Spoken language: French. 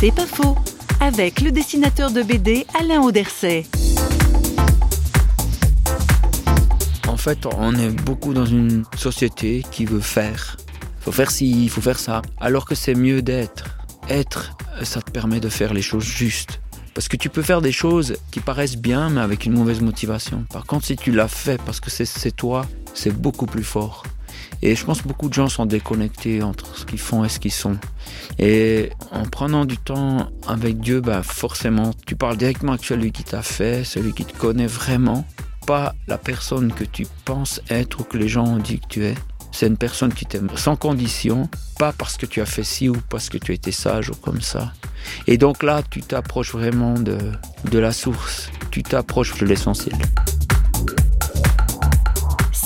C'est pas faux, avec le dessinateur de BD Alain Auderset. En fait, on est beaucoup dans une société qui veut faire. Il faut faire ci, il faut faire ça. Alors que c'est mieux d'être. Être, ça te permet de faire les choses justes. Parce que tu peux faire des choses qui paraissent bien, mais avec une mauvaise motivation. Par contre, si tu l'as fait parce que c'est toi, c'est beaucoup plus fort. Et je pense que beaucoup de gens sont déconnectés entre ce qu'ils font et ce qu'ils sont. Et en prenant du temps avec Dieu, bah forcément, tu parles directement avec celui qui t'a fait, celui qui te connaît vraiment, pas la personne que tu penses être ou que les gens ont dit que tu es. C'est une personne qui t'aime sans condition, pas parce que tu as fait ci ou parce que tu été sage ou comme ça. Et donc là, tu t'approches vraiment de, de la source, tu t'approches de l'essentiel.